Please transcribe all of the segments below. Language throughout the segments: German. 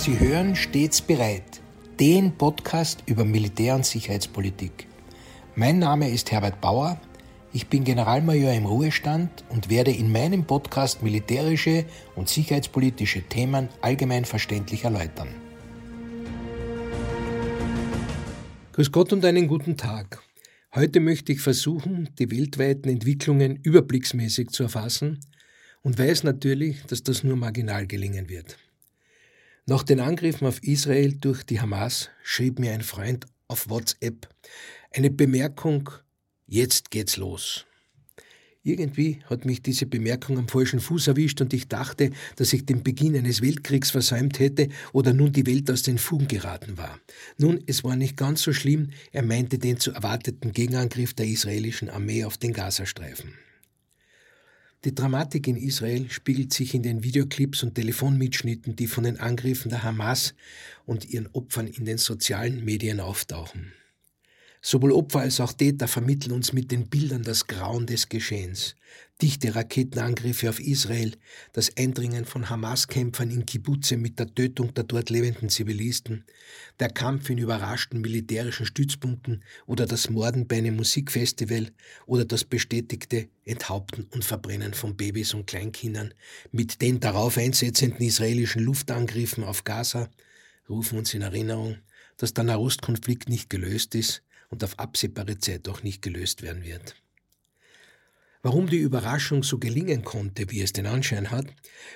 Sie hören stets bereit, den Podcast über Militär- und Sicherheitspolitik. Mein Name ist Herbert Bauer, ich bin Generalmajor im Ruhestand und werde in meinem Podcast militärische und sicherheitspolitische Themen allgemein verständlich erläutern. Grüß Gott und einen guten Tag. Heute möchte ich versuchen, die weltweiten Entwicklungen überblicksmäßig zu erfassen und weiß natürlich, dass das nur marginal gelingen wird. Nach den Angriffen auf Israel durch die Hamas schrieb mir ein Freund auf WhatsApp eine Bemerkung, jetzt geht's los. Irgendwie hat mich diese Bemerkung am falschen Fuß erwischt und ich dachte, dass ich den Beginn eines Weltkriegs versäumt hätte oder nun die Welt aus den Fugen geraten war. Nun, es war nicht ganz so schlimm, er meinte den zu erwarteten Gegenangriff der israelischen Armee auf den Gazastreifen. Die Dramatik in Israel spiegelt sich in den Videoclips und Telefonmitschnitten, die von den Angriffen der Hamas und ihren Opfern in den sozialen Medien auftauchen. Sowohl Opfer als auch Täter vermitteln uns mit den Bildern das Grauen des Geschehens. Dichte Raketenangriffe auf Israel, das Eindringen von Hamas-Kämpfern in Kibbutze mit der Tötung der dort lebenden Zivilisten, der Kampf in überraschten militärischen Stützpunkten oder das Morden bei einem Musikfestival oder das bestätigte Enthaupten und Verbrennen von Babys und Kleinkindern mit den darauf einsetzenden israelischen Luftangriffen auf Gaza rufen uns in Erinnerung, dass der Nahostkonflikt nicht gelöst ist und auf absehbare Zeit auch nicht gelöst werden wird. Warum die Überraschung so gelingen konnte, wie es den Anschein hat,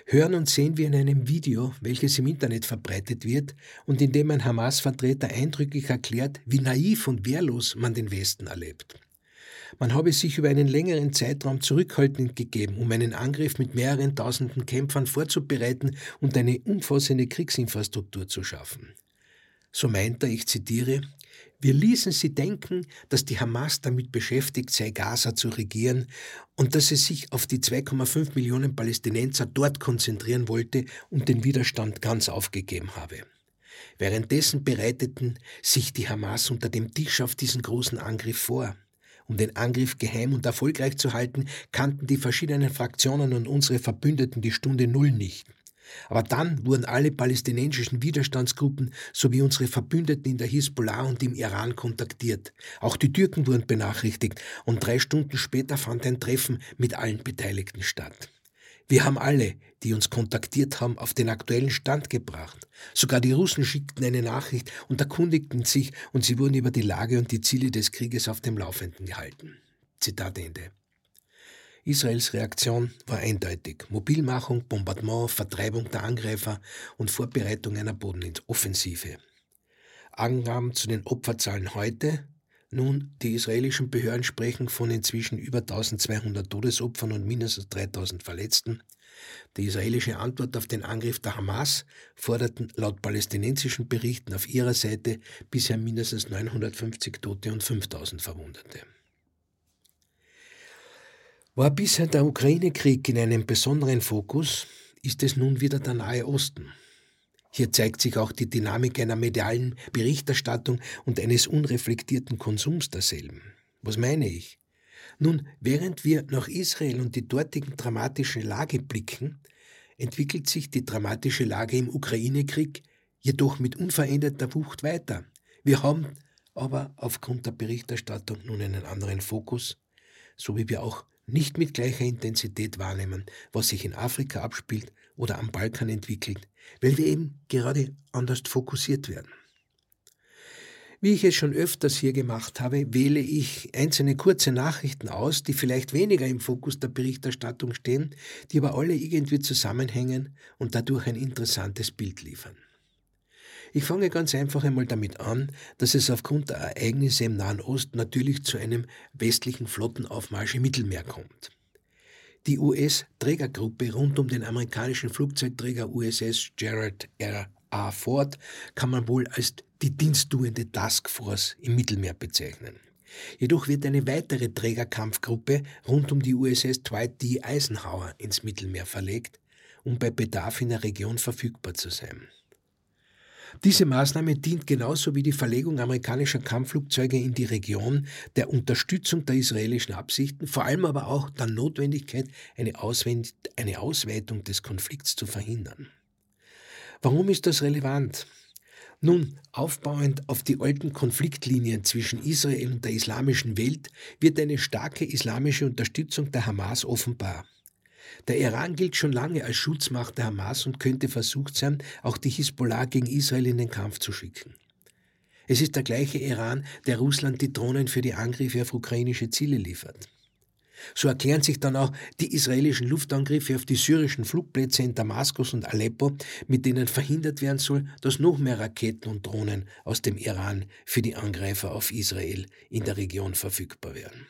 hören und sehen wir in einem Video, welches im Internet verbreitet wird und in dem ein Hamas-Vertreter eindrücklich erklärt, wie naiv und wehrlos man den Westen erlebt. Man habe sich über einen längeren Zeitraum zurückhaltend gegeben, um einen Angriff mit mehreren tausenden Kämpfern vorzubereiten und eine umfassende Kriegsinfrastruktur zu schaffen. So meint er, ich zitiere, wir ließen sie denken, dass die Hamas damit beschäftigt sei, Gaza zu regieren und dass es sich auf die 2,5 Millionen Palästinenser dort konzentrieren wollte und den Widerstand ganz aufgegeben habe. Währenddessen bereiteten sich die Hamas unter dem Tisch auf diesen großen Angriff vor. Um den Angriff geheim und erfolgreich zu halten, kannten die verschiedenen Fraktionen und unsere Verbündeten die Stunde Null nicht. Aber dann wurden alle palästinensischen Widerstandsgruppen sowie unsere Verbündeten in der Hisbollah und im Iran kontaktiert. Auch die Türken wurden benachrichtigt und drei Stunden später fand ein Treffen mit allen Beteiligten statt. Wir haben alle, die uns kontaktiert haben, auf den aktuellen Stand gebracht. Sogar die Russen schickten eine Nachricht und erkundigten sich und sie wurden über die Lage und die Ziele des Krieges auf dem Laufenden gehalten. Zitat Ende. Israels Reaktion war eindeutig. Mobilmachung, Bombardement, Vertreibung der Angreifer und Vorbereitung einer Bodenoffensive. Angaben zu den Opferzahlen heute. Nun, die israelischen Behörden sprechen von inzwischen über 1200 Todesopfern und mindestens 3000 Verletzten. Die israelische Antwort auf den Angriff der Hamas forderten laut palästinensischen Berichten auf ihrer Seite bisher mindestens 950 Tote und 5000 Verwundete. War bisher der Ukraine-Krieg in einem besonderen Fokus, ist es nun wieder der Nahe Osten. Hier zeigt sich auch die Dynamik einer medialen Berichterstattung und eines unreflektierten Konsums derselben. Was meine ich? Nun, während wir nach Israel und die dortigen dramatischen Lage blicken, entwickelt sich die dramatische Lage im Ukraine-Krieg jedoch mit unveränderter Wucht weiter. Wir haben aber aufgrund der Berichterstattung nun einen anderen Fokus, so wie wir auch nicht mit gleicher Intensität wahrnehmen, was sich in Afrika abspielt oder am Balkan entwickelt, weil wir eben gerade anders fokussiert werden. Wie ich es schon öfters hier gemacht habe, wähle ich einzelne kurze Nachrichten aus, die vielleicht weniger im Fokus der Berichterstattung stehen, die aber alle irgendwie zusammenhängen und dadurch ein interessantes Bild liefern. Ich fange ganz einfach einmal damit an, dass es aufgrund der Ereignisse im Nahen Osten natürlich zu einem westlichen Flottenaufmarsch im Mittelmeer kommt. Die US-Trägergruppe rund um den amerikanischen Flugzeugträger USS Gerald R. A. Ford kann man wohl als die diensttuende Taskforce im Mittelmeer bezeichnen. Jedoch wird eine weitere Trägerkampfgruppe rund um die USS Dwight D. Eisenhower ins Mittelmeer verlegt, um bei Bedarf in der Region verfügbar zu sein. Diese Maßnahme dient genauso wie die Verlegung amerikanischer Kampfflugzeuge in die Region der Unterstützung der israelischen Absichten, vor allem aber auch der Notwendigkeit, eine, Ausweitung des Konflikts zu verhindern. Warum ist das relevant? Nun, aufbauend auf die alten Konfliktlinien zwischen Israel und der islamischen Welt wird eine starke islamische Unterstützung der Hamas offenbar. Der Iran gilt schon lange als Schutzmacht der Hamas und könnte versucht sein, auch die Hisbollah gegen Israel in den Kampf zu schicken. Es ist der gleiche Iran, der Russland die Drohnen für die Angriffe auf ukrainische Ziele liefert. So erklären sich dann auch die israelischen Luftangriffe auf die syrischen Flugplätze in Damaskus und Aleppo, mit denen verhindert werden soll, dass noch mehr Raketen und Drohnen aus dem Iran für die Angreifer auf Israel in der Region verfügbar werden.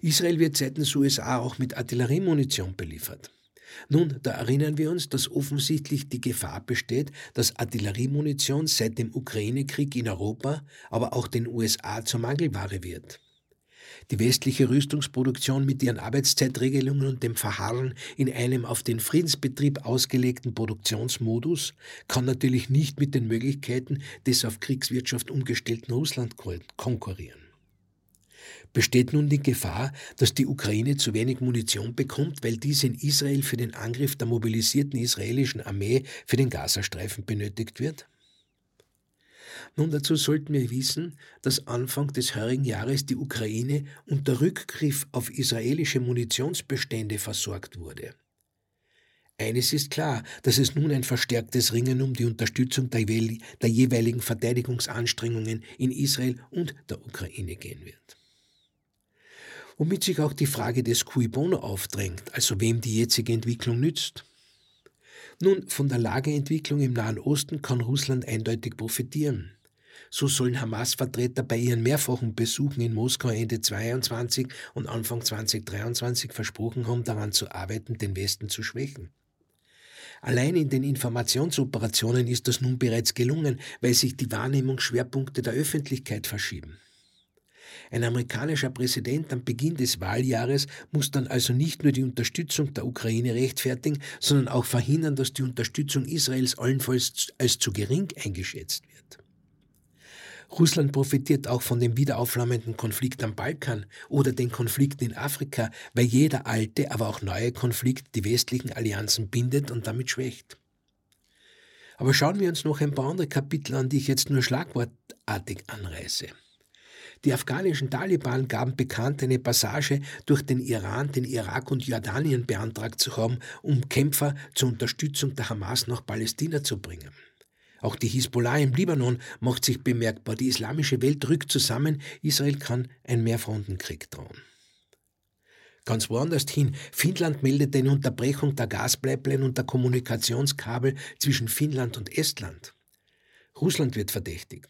Israel wird seitens USA auch mit Artilleriemunition beliefert. Nun, da erinnern wir uns, dass offensichtlich die Gefahr besteht, dass Artilleriemunition seit dem Ukraine-Krieg in Europa, aber auch den USA zur Mangelware wird. Die westliche Rüstungsproduktion mit ihren Arbeitszeitregelungen und dem Verharren in einem auf den Friedensbetrieb ausgelegten Produktionsmodus kann natürlich nicht mit den Möglichkeiten des auf Kriegswirtschaft umgestellten Russland konkurrieren. Besteht nun die Gefahr, dass die Ukraine zu wenig Munition bekommt, weil diese in Israel für den Angriff der mobilisierten israelischen Armee für den Gazastreifen benötigt wird? Nun, dazu sollten wir wissen, dass Anfang des heurigen Jahres die Ukraine unter Rückgriff auf israelische Munitionsbestände versorgt wurde. Eines ist klar, dass es nun ein verstärktes Ringen um die Unterstützung der, jeweiligen Verteidigungsanstrengungen in Israel und der Ukraine gehen wird womit sich auch die Frage des Cui Bono aufdrängt, also wem die jetzige Entwicklung nützt. Nun, von der Lageentwicklung im Nahen Osten kann Russland eindeutig profitieren. So sollen Hamas-Vertreter bei ihren mehrfachen Besuchen in Moskau Ende 22 und Anfang 2023 versprochen haben, daran zu arbeiten, den Westen zu schwächen. Allein in den Informationsoperationen ist das nun bereits gelungen, weil sich die Wahrnehmungsschwerpunkte der Öffentlichkeit verschieben. Ein amerikanischer Präsident am Beginn des Wahljahres muss dann also nicht nur die Unterstützung der Ukraine rechtfertigen, sondern auch verhindern, dass die Unterstützung Israels allenfalls als zu gering eingeschätzt wird. Russland profitiert auch von dem wiederaufflammenden Konflikt am Balkan oder den Konflikten in Afrika, weil jeder alte, aber auch neue Konflikt die westlichen Allianzen bindet und damit schwächt. Aber schauen wir uns noch ein paar andere Kapitel an, die ich jetzt nur schlagwortartig anreiße. Die afghanischen Taliban gaben bekannt, eine Passage durch den Iran, den Irak und Jordanien beantragt zu haben, um Kämpfer zur Unterstützung der Hamas nach Palästina zu bringen. Auch die Hisbollah im Libanon macht sich bemerkbar. Die islamische Welt rückt zusammen. Israel kann ein Mehrfrontenkrieg drohen. Ganz woanders hin. Finnland meldet eine Unterbrechung der Gaspipeline und der Kommunikationskabel zwischen Finnland und Estland. Russland wird verdächtigt.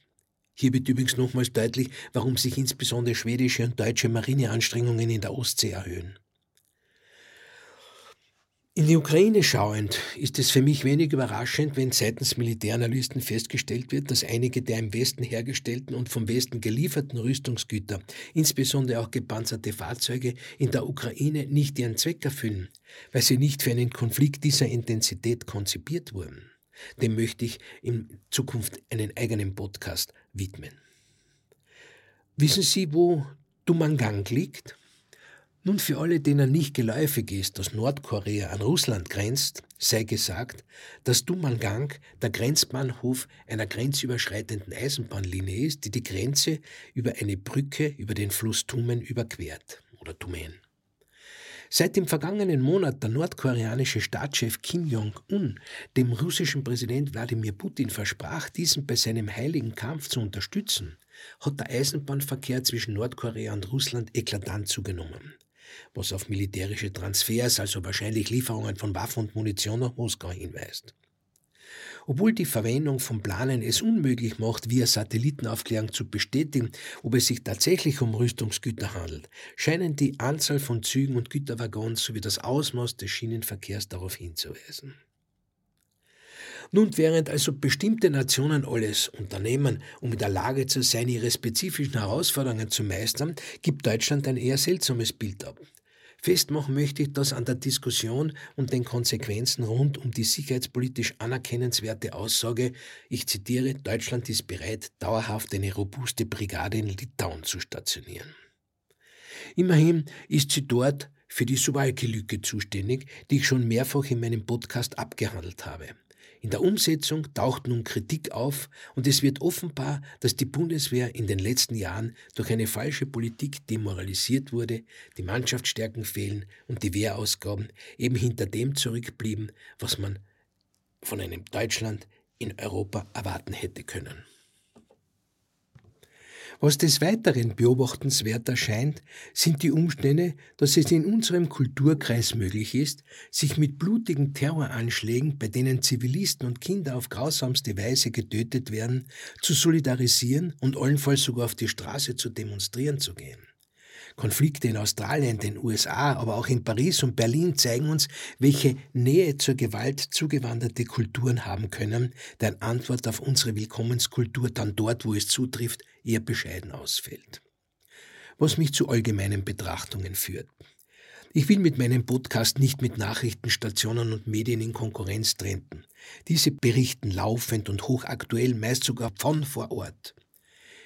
Hier wird übrigens nochmals deutlich, warum sich insbesondere schwedische und deutsche Marineanstrengungen in der Ostsee erhöhen. In die Ukraine schauend ist es für mich wenig überraschend, wenn seitens Militäranalysten festgestellt wird, dass einige der im Westen hergestellten und vom Westen gelieferten Rüstungsgüter, insbesondere auch gepanzerte Fahrzeuge, in der Ukraine nicht ihren Zweck erfüllen, weil sie nicht für einen Konflikt dieser Intensität konzipiert wurden. Dem möchte ich in Zukunft einen eigenen Podcast widmen. Wissen Sie, wo Dumangang liegt? Nun, für alle, denen nicht geläufig ist, dass Nordkorea an Russland grenzt, sei gesagt, dass Dumangang der Grenzbahnhof einer grenzüberschreitenden Eisenbahnlinie ist, die die Grenze über eine Brücke über den Fluss Tumen überquert oder Tumen. Seit dem vergangenen Monat der nordkoreanische Staatschef Kim Jong-un dem russischen Präsident Wladimir Putin versprach, diesen bei seinem heiligen Kampf zu unterstützen, hat der Eisenbahnverkehr zwischen Nordkorea und Russland eklatant zugenommen, was auf militärische Transfers, also wahrscheinlich Lieferungen von Waffen und Munition nach Moskau hinweist. Obwohl die Verwendung von Planen es unmöglich macht, via Satellitenaufklärung zu bestätigen, ob es sich tatsächlich um Rüstungsgüter handelt, scheinen die Anzahl von Zügen und Güterwaggons sowie das Ausmaß des Schienenverkehrs darauf hinzuweisen. Nun, während also bestimmte Nationen alles unternehmen, um in der Lage zu sein, ihre spezifischen Herausforderungen zu meistern, gibt Deutschland ein eher seltsames Bild ab. Festmachen möchte ich das an der Diskussion und den Konsequenzen rund um die sicherheitspolitisch anerkennenswerte Aussage, ich zitiere, Deutschland ist bereit, dauerhaft eine robuste Brigade in Litauen zu stationieren. Immerhin ist sie dort für die Suwalki-Lücke zuständig, die ich schon mehrfach in meinem Podcast abgehandelt habe. In der Umsetzung taucht nun Kritik auf und es wird offenbar, dass die Bundeswehr in den letzten Jahren durch eine falsche Politik demoralisiert wurde, die Mannschaftsstärken fehlen und die Wehrausgaben eben hinter dem zurückblieben, was man von einem Deutschland in Europa erwarten hätte können. Was des Weiteren beobachtenswert erscheint, sind die Umstände, dass es in unserem Kulturkreis möglich ist, sich mit blutigen Terroranschlägen, bei denen Zivilisten und Kinder auf grausamste Weise getötet werden, zu solidarisieren und allenfalls sogar auf die Straße zu demonstrieren zu gehen. Konflikte in Australien, den USA, aber auch in Paris und Berlin zeigen uns, welche Nähe zur Gewalt zugewanderte Kulturen haben können, deren Antwort auf unsere Willkommenskultur dann dort, wo es zutrifft, eher bescheiden ausfällt. Was mich zu allgemeinen Betrachtungen führt. Ich will mit meinem Podcast nicht mit Nachrichtenstationen und Medien in Konkurrenz treten. Diese berichten laufend und hochaktuell, meist sogar von vor Ort.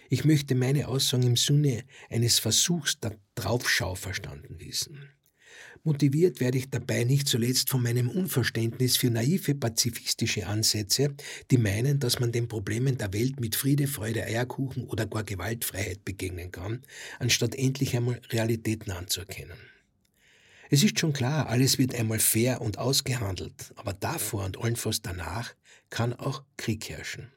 Ich möchte meine Aussagen im Sinne eines Versuchs der Draufschau verstanden wissen. Motiviert werde ich dabei nicht zuletzt von meinem Unverständnis für naive pazifistische Ansätze, die meinen, dass man den Problemen der Welt mit Friede, Freude, Eierkuchen oder gar Gewaltfreiheit begegnen kann, anstatt endlich einmal Realitäten anzuerkennen. Es ist schon klar, alles wird einmal fair und ausgehandelt, aber davor und allenfalls danach kann auch Krieg herrschen.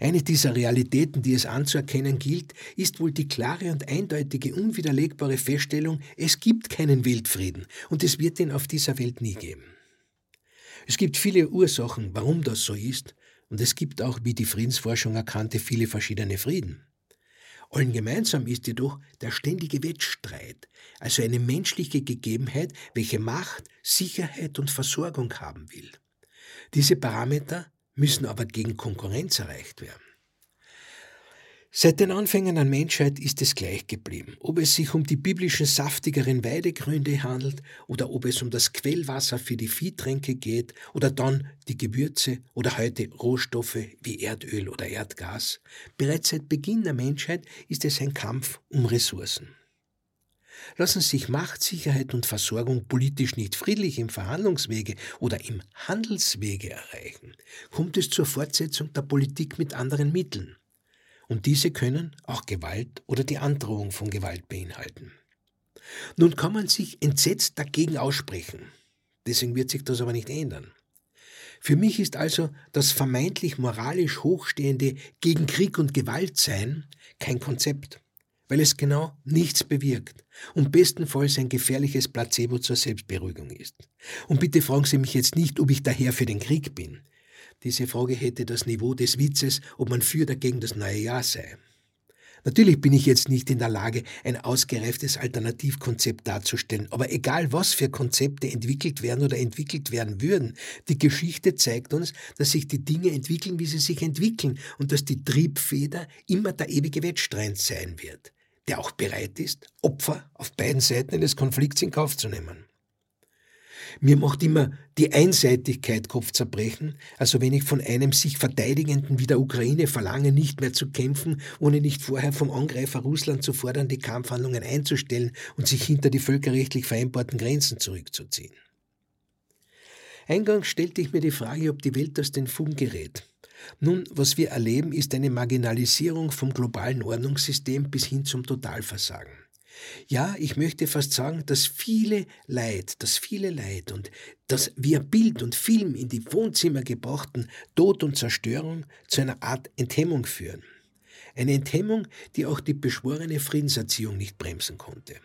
Eine dieser Realitäten, die es anzuerkennen gilt, ist wohl die klare und eindeutige, unwiderlegbare Feststellung, es gibt keinen Weltfrieden und es wird ihn auf dieser Welt nie geben. Es gibt viele Ursachen, warum das so ist, und es gibt auch, wie die Friedensforschung erkannte, viele verschiedene Frieden. Allen gemeinsam ist jedoch der ständige Wettstreit, also eine menschliche Gegebenheit, welche Macht, Sicherheit und Versorgung haben will. Diese Parameter müssen aber gegen Konkurrenz erreicht werden. Seit den Anfängen der Menschheit ist es gleich geblieben, ob es sich um die biblischen saftigeren Weidegründe handelt oder ob es um das Quellwasser für die Viehtränke geht oder dann die Gewürze oder heute Rohstoffe wie Erdöl oder Erdgas. Bereits seit Beginn der Menschheit ist es ein Kampf um Ressourcen. Lassen sich Macht, Sicherheit und Versorgung politisch nicht friedlich im Verhandlungswege oder im Handelswege erreichen, kommt es zur Fortsetzung der Politik mit anderen Mitteln. Und diese können auch Gewalt oder die Androhung von Gewalt beinhalten. Nun kann man sich entsetzt dagegen aussprechen. Deswegen wird sich das aber nicht ändern. Für mich ist also das vermeintlich moralisch Hochstehende gegen Krieg und Gewalt sein kein Konzept weil es genau nichts bewirkt und bestenfalls ein gefährliches Placebo zur Selbstberuhigung ist. Und bitte fragen Sie mich jetzt nicht, ob ich daher für den Krieg bin. Diese Frage hätte das Niveau des Witzes, ob man für oder gegen das neue Jahr sei. Natürlich bin ich jetzt nicht in der Lage, ein ausgereiftes Alternativkonzept darzustellen, aber egal was für Konzepte entwickelt werden oder entwickelt werden würden, die Geschichte zeigt uns, dass sich die Dinge entwickeln, wie sie sich entwickeln und dass die Triebfeder immer der ewige Wettstreit sein wird der auch bereit ist, Opfer auf beiden Seiten eines Konflikts in Kauf zu nehmen. Mir macht immer die Einseitigkeit Kopfzerbrechen, also wenn ich von einem sich Verteidigenden wie der Ukraine verlange, nicht mehr zu kämpfen, ohne nicht vorher vom Angreifer Russland zu fordern, die Kampfhandlungen einzustellen und sich hinter die völkerrechtlich vereinbarten Grenzen zurückzuziehen. Eingangs stellte ich mir die Frage, ob die Welt aus den Fugen gerät. Nun, was wir erleben, ist eine Marginalisierung vom globalen Ordnungssystem bis hin zum Totalversagen. Ja, ich möchte fast sagen, dass viele Leid, das viele Leid und das via Bild und Film in die Wohnzimmer gebrachten Tod und Zerstörung zu einer Art Enthemmung führen. Eine Enthemmung, die auch die beschworene Friedenserziehung nicht bremsen konnte.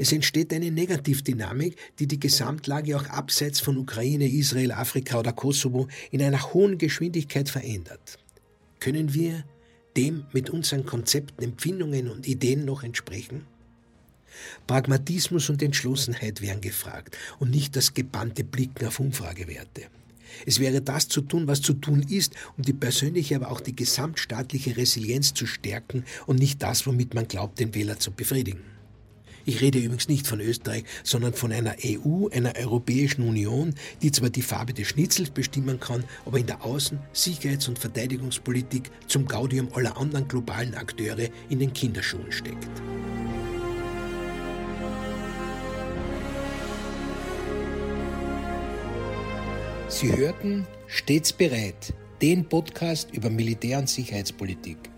Es entsteht eine Negativdynamik, die die Gesamtlage auch abseits von Ukraine, Israel, Afrika oder Kosovo in einer hohen Geschwindigkeit verändert. Können wir dem mit unseren Konzepten, Empfindungen und Ideen noch entsprechen? Pragmatismus und Entschlossenheit wären gefragt und nicht das gebannte Blicken auf Umfragewerte. Es wäre das zu tun, was zu tun ist, um die persönliche, aber auch die gesamtstaatliche Resilienz zu stärken und nicht das, womit man glaubt, den Wähler zu befriedigen. Ich rede übrigens nicht von Österreich, sondern von einer EU, einer Europäischen Union, die zwar die Farbe des Schnitzels bestimmen kann, aber in der Außen-, Sicherheits- und Verteidigungspolitik zum Gaudium aller anderen globalen Akteure in den Kinderschuhen steckt. Sie hörten Stets bereit, den Podcast über Militär- und Sicherheitspolitik.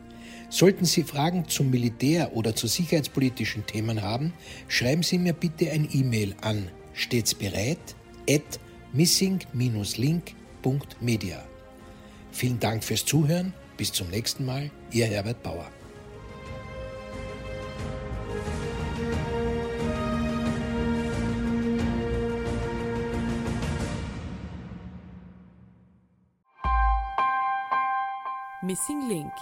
Sollten Sie Fragen zum Militär oder zu sicherheitspolitischen Themen haben, schreiben Sie mir bitte ein E-Mail an stets bereit at missing-link.media. Vielen Dank fürs Zuhören. Bis zum nächsten Mal. Ihr Herbert Bauer. Missing Link